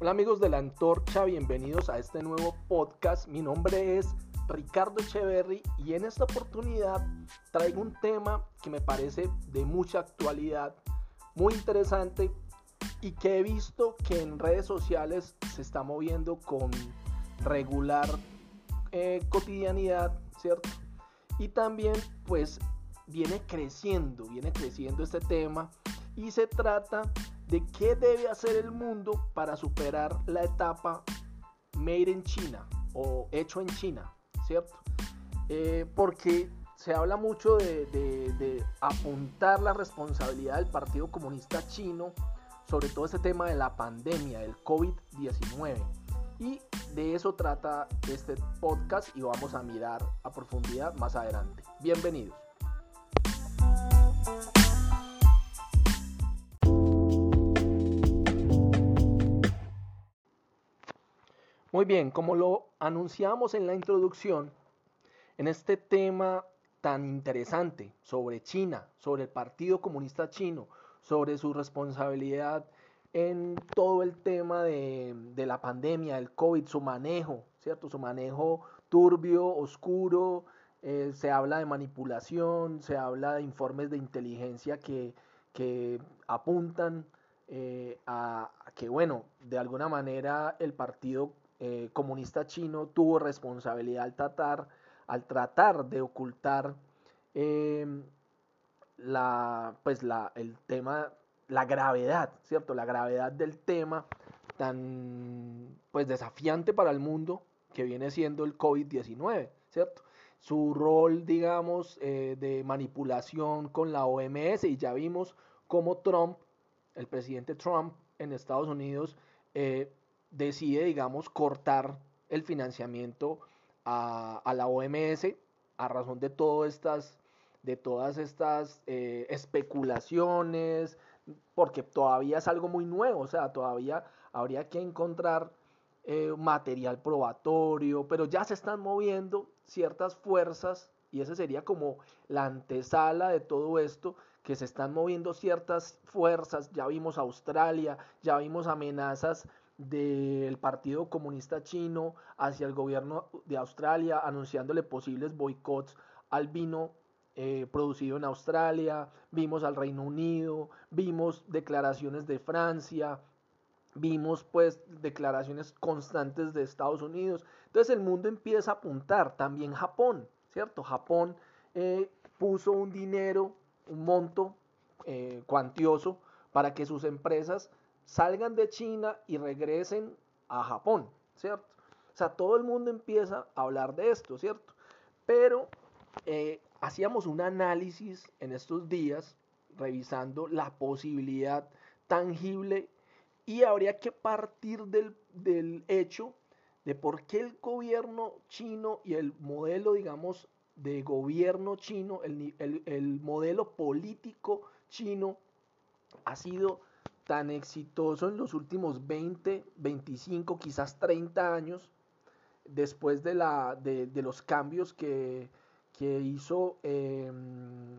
Hola amigos de la Antorcha, bienvenidos a este nuevo podcast. Mi nombre es Ricardo Echeverry y en esta oportunidad traigo un tema que me parece de mucha actualidad, muy interesante y que he visto que en redes sociales se está moviendo con regular eh, cotidianidad, ¿cierto? Y también pues viene creciendo, viene creciendo este tema y se trata de qué debe hacer el mundo para superar la etapa made in China o hecho en China, ¿cierto? Eh, porque se habla mucho de, de, apuntar la responsabilidad del Partido Comunista Chino sobre todo este tema de la pandemia, del COVID-19. Y de eso trata este podcast y vamos a mirar a profundidad más adelante. Bienvenidos. Muy bien, como lo anunciamos en la introducción, en este tema tan interesante sobre China, sobre el Partido Comunista Chino, sobre su responsabilidad en todo el tema de, la pandemia, del COVID, su manejo, ¿cierto? Su manejo turbio, oscuro, eh, se habla de manipulación, se habla de informes de inteligencia que, apuntan eh, a, que, bueno, de alguna manera el Partido eh, comunista chino tuvo responsabilidad al tratar, al tratar de ocultar em, la, pues la, el tema, la gravedad, ¿cierto? La gravedad del tema tan pues desafiante para el mundo que viene siendo el COVID-19, ¿cierto? Su rol, digamos, eh, de manipulación con la OMS y ya vimos cómo Trump, el presidente Trump en Estados Unidos, eh, decide, digamos, cortar el financiamiento a, la OMS a razón de todas estas, de todas estas eh, especulaciones, porque todavía es algo muy nuevo, o sea, todavía habría que encontrar eh, material probatorio, pero ya se están moviendo ciertas fuerzas y esa sería como la antesala de todo esto, que se están moviendo ciertas fuerzas, ya vimos Australia, ya vimos amenazas del Partido Comunista Chino hacia el gobierno de Australia, anunciándole posibles boicots al vino eh, producido en Australia, vimos al Reino Unido, vimos declaraciones de Francia, vimos pues declaraciones constantes de Estados Unidos. Entonces el mundo empieza a apuntar, también Japón, ¿cierto? Japón eh, puso un dinero, un monto eh, cuantioso para que sus empresas salgan de China y regresen a Japón, ¿cierto? O sea, todo el mundo empieza a hablar de esto, ¿cierto? Pero eh, hacíamos un análisis en estos días revisando la posibilidad tangible y habría que partir del, hecho de por qué el gobierno chino y el modelo, digamos, de gobierno chino, el, el modelo político chino ha sido tan exitoso en los últimos 20, 25, quizás 30 años, después de, la, de, los cambios que, hizo em,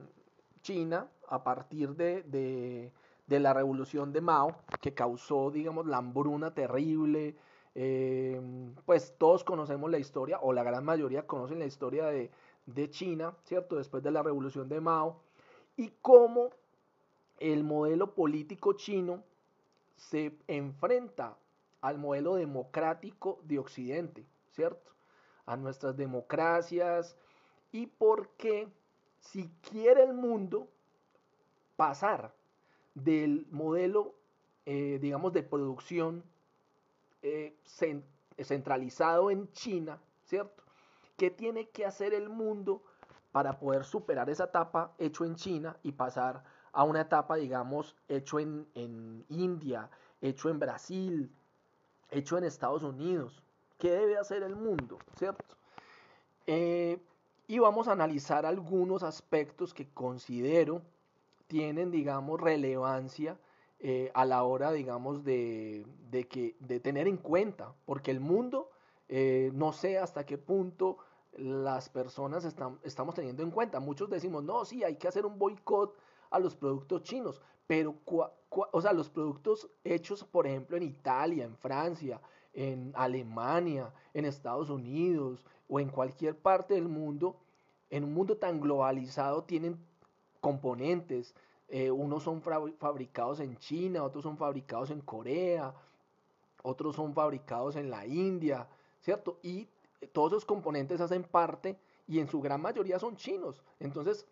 China a partir de, la revolución de Mao, que causó, digamos, la hambruna terrible. Em, pues todos conocemos la historia, o la gran mayoría conocen la historia de, de China, ¿cierto? Después de la revolución de Mao, y cómo el modelo político chino se enfrenta al modelo democrático de Occidente, ¿cierto? A nuestras democracias y por qué si quiere el mundo pasar del modelo, eh, digamos, de producción eh, centralizado en China, ¿cierto? ¿Qué tiene que hacer el mundo para poder superar esa etapa hecho en China y pasar a una etapa, digamos, hecho en, India, hecho en Brasil, hecho en Estados Unidos. ¿Qué debe hacer el mundo? ¿Cierto? Eh, y vamos a analizar algunos aspectos que considero tienen, digamos, relevancia eh, a la hora, digamos, de, que, de tener en cuenta, porque el mundo, eh, no sé hasta qué punto las personas están, estamos teniendo en cuenta. Muchos decimos, no, sí, hay que hacer un boicot a los productos chinos, pero o sea, los productos hechos, por ejemplo, en Italia, en Francia, en Alemania, en Estados Unidos o en cualquier parte del mundo, en un mundo tan globalizado, tienen componentes. Eh, unos son fabricados en China, otros son fabricados en Corea, otros son fabricados en la India, ¿cierto? Y todos esos componentes hacen parte y en su gran mayoría son chinos. Entonces,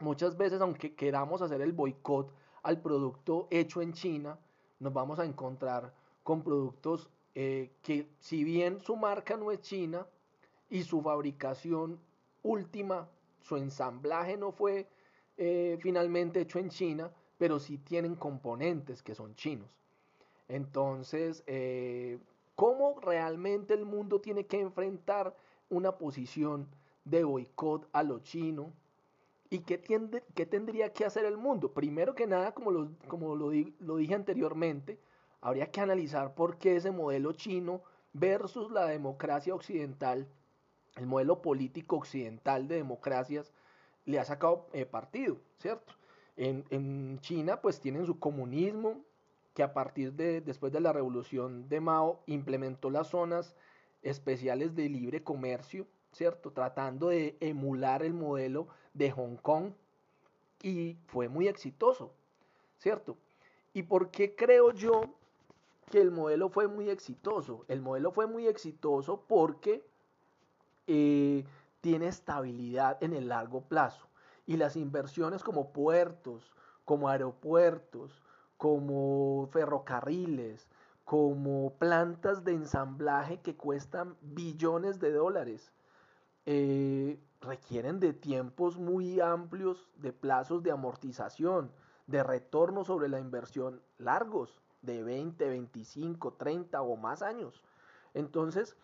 muchas veces, aunque queramos hacer el boicot al producto hecho en China, nos vamos a encontrar con productos eh, que si bien su marca no es china y su fabricación última, su ensamblaje no fue eh, finalmente hecho en China, pero sí tienen componentes que son chinos. Entonces, eh, ¿cómo realmente el mundo tiene que enfrentar una posición de boicot a lo chino? ¿Y qué, qué, tendría que hacer el mundo? Primero que nada, como, lo, como lo, lo dije anteriormente, habría que analizar por qué ese modelo chino versus la democracia occidental, el modelo político occidental de democracias, le ha sacado eh, partido, ¿cierto? En, en, China pues tienen su comunismo, que a partir de después de la revolución de Mao implementó las zonas especiales de libre comercio, ¿cierto? Tratando de emular el modelo de Hong Kong y fue muy exitoso, ¿cierto? ¿Y por qué creo yo que el modelo fue muy exitoso? El modelo fue muy exitoso porque eh, tiene estabilidad en el largo plazo. Y las inversiones como puertos, como aeropuertos, como ferrocarriles, como plantas de ensamblaje que cuestan billones de dólares, eh, requieren de tiempos muy amplios, de plazos de amortización, de retorno sobre la inversión largos, de 20, 25, 30 o más años. Entonces,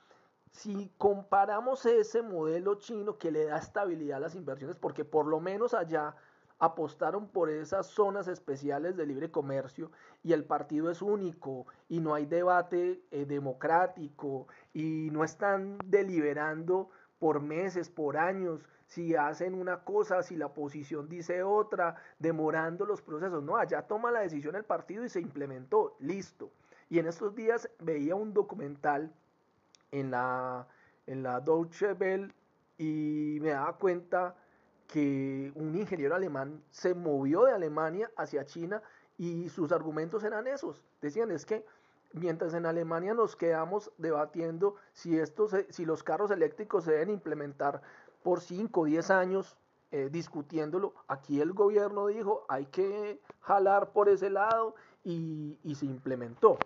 si comparamos ese modelo chino que le da estabilidad a las inversiones, porque por lo menos allá apostaron por esas zonas especiales de libre comercio y el partido es único y no hay debate eh, democrático y no están deliberando por meses, por años, si hacen una cosa, si la oposición dice otra, demorando los procesos. No, allá toma la decisión el partido y se implementó, listo. Y en estos días veía un documental en la, en la Deutsche Welle y me daba cuenta que un ingeniero alemán se movió de Alemania hacia China y sus argumentos eran esos. Decían, es que mientras en Alemania nos quedamos debatiendo si, estos, si los carros eléctricos se deben implementar por 5 o 10 años, eh, discutiéndolo, aquí el gobierno dijo, hay que jalar por ese lado y, y se implementó.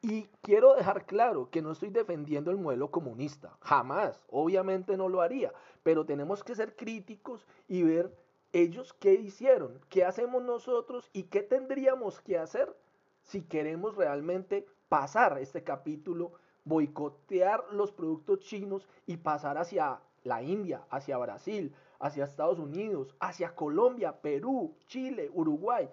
Y quiero dejar claro que no estoy defendiendo el modelo comunista, jamás, obviamente no lo haría, pero tenemos que ser críticos y ver ellos qué hicieron, qué hacemos nosotros y qué tendríamos que hacer si queremos realmente pasar este capítulo, boicotear los productos chinos y pasar hacia la India, hacia Brasil, hacia Estados Unidos, hacia Colombia, Perú, Chile, Uruguay,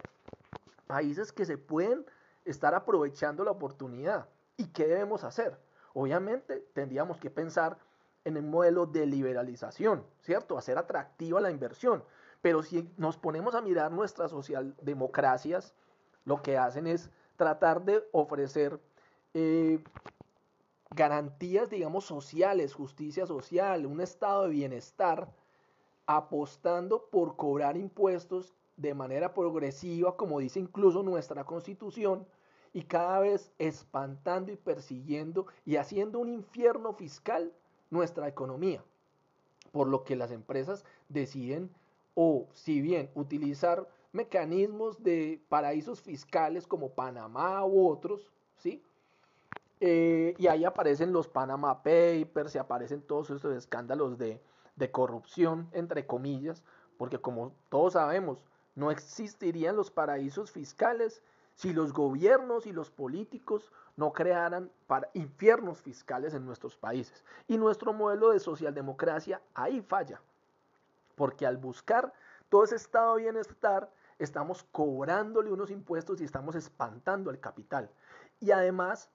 países que se pueden estar aprovechando la oportunidad. ¿Y qué debemos hacer? Obviamente tendríamos que pensar en el modelo de liberalización, ¿cierto? Hacer atractiva la inversión. Pero si nos ponemos a mirar nuestras socialdemocracias, lo que hacen es tratar de ofrecer eh, garantías, digamos, sociales, justicia social, un estado de bienestar, apostando por cobrar impuestos de manera progresiva, como dice incluso nuestra constitución, y cada vez espantando y persiguiendo y haciendo un infierno fiscal nuestra economía. Por lo que las empresas deciden o si bien utilizar mecanismos de paraísos fiscales como Panamá u otros, ¿sí? Eh, y ahí aparecen los Panama Papers y aparecen todos estos escándalos de, corrupción, entre comillas, porque como todos sabemos, no existirían los paraísos fiscales si los gobiernos y los políticos no crearan para infiernos fiscales en nuestros países. Y nuestro modelo de socialdemocracia ahí falla, porque al buscar todo ese estado de bienestar, estamos cobrándole unos impuestos y estamos espantando al capital. Y además,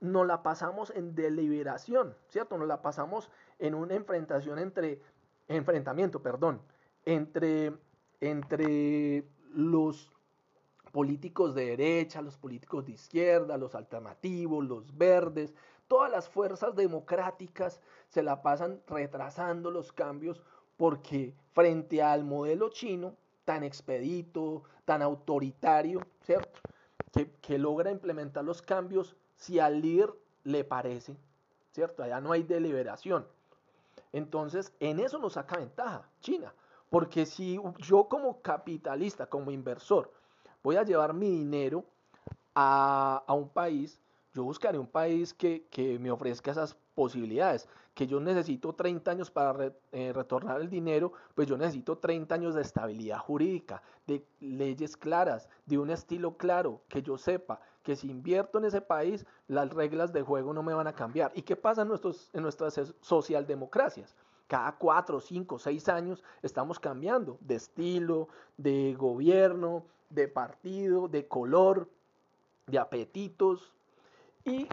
nos la pasamos en deliberación, ¿cierto? Nos la pasamos en una enfrentación entre, enfrentamiento, perdón, entre, entre los políticos de derecha, los políticos de izquierda, los alternativos, los verdes, todas las fuerzas democráticas se la pasan retrasando los cambios porque frente al modelo chino tan expedito, tan autoritario, ¿cierto? Que, que, logra implementar los cambios si al líder le parece, ¿cierto? Allá no hay deliberación. Entonces, en eso nos saca ventaja China, porque si yo como capitalista, como inversor, voy a llevar mi dinero a, un país, yo buscaré un país que, me ofrezca esas posibilidades. Que yo necesito 30 años para eh, retornar el dinero, pues yo necesito 30 años de estabilidad jurídica, de leyes claras, de un estilo claro, que yo sepa que si invierto en ese país, las reglas de juego no me van a cambiar. ¿Y qué pasa en, nuestros, en nuestras socialdemocracias? Cada cuatro, cinco, seis años estamos cambiando de estilo, de gobierno, de partido, de color, de apetitos y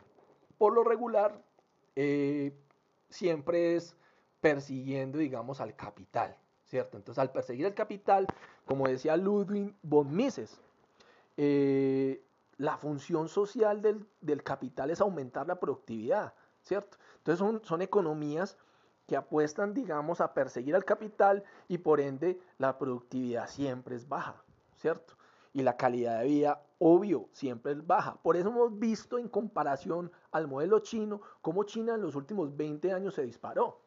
por lo regular eh, siempre es persiguiendo, digamos, al capital, ¿cierto? Entonces, al perseguir el capital, como decía Ludwig von Mises, eh, la función social del, capital es aumentar la productividad, ¿cierto? Entonces, son, son economías que apuestan, digamos, a perseguir al capital y por ende la productividad siempre es baja, ¿cierto? y la calidad de vida, obvio, siempre es baja. Por eso hemos visto en comparación al modelo chino, cómo China en los últimos 20 años se disparó.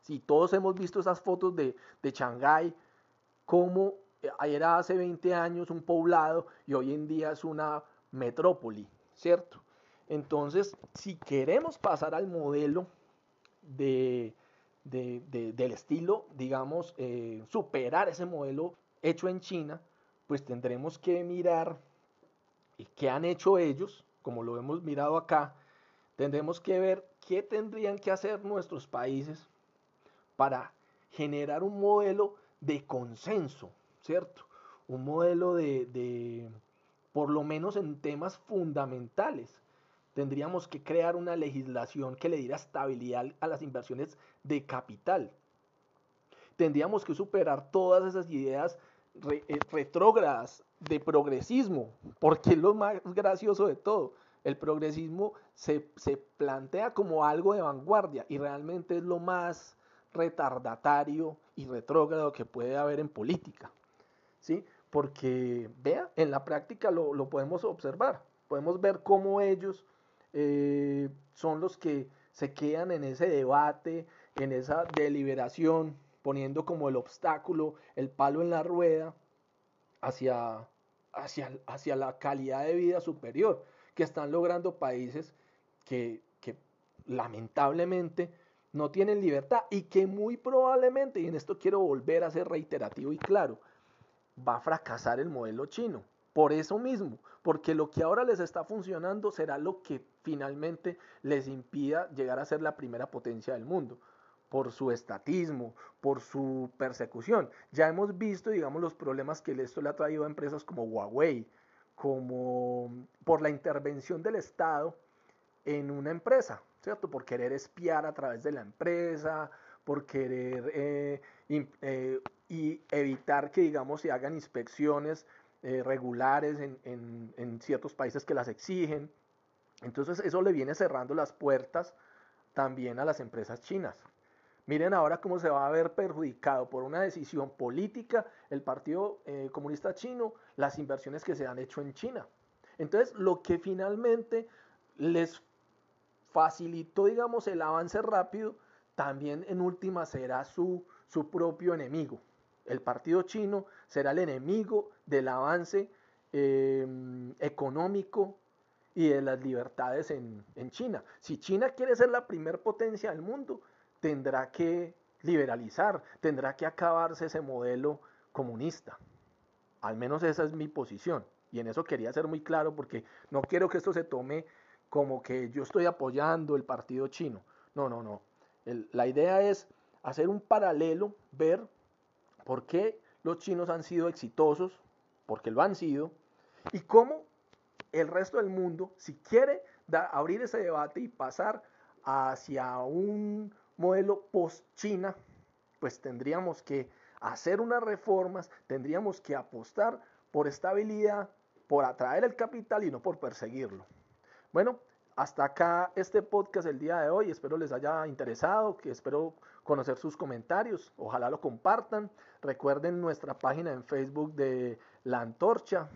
Si todos hemos visto esas fotos de, de Shanghái, cómo era hace 20 años un poblado y hoy en día es una metrópoli, ¿cierto? Entonces, si queremos pasar al modelo de, del estilo, digamos, eh, superar ese modelo hecho en China, pues tendremos que mirar qué han hecho ellos, como lo hemos mirado acá, tendremos que ver qué tendrían que hacer nuestros países para generar un modelo de consenso, ¿cierto? Un modelo de, de, por lo menos en temas fundamentales. Tendríamos que crear una legislación que le diera estabilidad a las inversiones de capital. Tendríamos que superar todas esas ideas eh, retrógradas de progresismo, porque es lo más gracioso de todo. El progresismo se, se, plantea como algo de vanguardia y realmente es lo más retardatario y retrógrado que puede haber en política. ¿Sí? Porque, vea, en la práctica lo, podemos observar. Podemos ver cómo ellos eh, son los que se quedan en ese debate, en esa deliberación, poniendo como el obstáculo, el palo en la rueda hacia, hacia, hacia la calidad de vida superior que están logrando países que lamentablemente no tienen libertad y que muy probablemente, y en esto quiero volver a ser reiterativo y claro, va a fracasar el modelo chino. Por eso mismo, porque lo que ahora les está funcionando será lo que finalmente les impida llegar a ser la primera potencia del mundo por su estatismo, por su persecución. Ya hemos visto, digamos, los problemas que esto le ha traído a empresas como Huawei, como por la intervención del Estado en una empresa, ¿cierto? Por querer espiar a través de la empresa, por querer eh, eh, y evitar que, digamos, se hagan inspecciones eh, regulares en, en ciertos países que las exigen. Entonces eso le viene cerrando las puertas también a las empresas chinas. Miren ahora cómo se va a ver perjudicado por una decisión política el Partido eh, Comunista Chino las inversiones que se han hecho en China. Entonces, lo que finalmente les facilitó, digamos, el avance rápido, también en última será su, su propio enemigo. El partido chino será el enemigo del avance em, económico y de las libertades en, en China. Si China quiere ser la primer potencia del mundo, tendrá que liberalizar, tendrá que acabarse ese modelo comunista. Al menos esa es mi posición. Y en eso quería ser muy claro porque no quiero que esto se tome como que yo estoy apoyando el partido chino. No, no, no. la idea es hacer un paralelo, ver por qué los chinos han sido exitosos, porque lo han sido, y cómo el resto del mundo, si quiere abrir ese debate y pasar hacia un modelo post-China, pues tendríamos que hacer unas reformas, tendríamos que apostar por estabilidad, por atraer el capital y no por perseguirlo. Bueno, hasta acá este podcast el día de hoy. Espero les haya interesado, que espero conocer sus comentarios. Ojalá lo compartan. Recuerden nuestra página en Facebook de La Antorcha,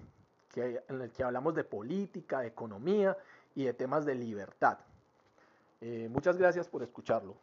que, en el que hablamos de política, de economía y de temas de libertad. Eh, muchas gracias por escucharlo.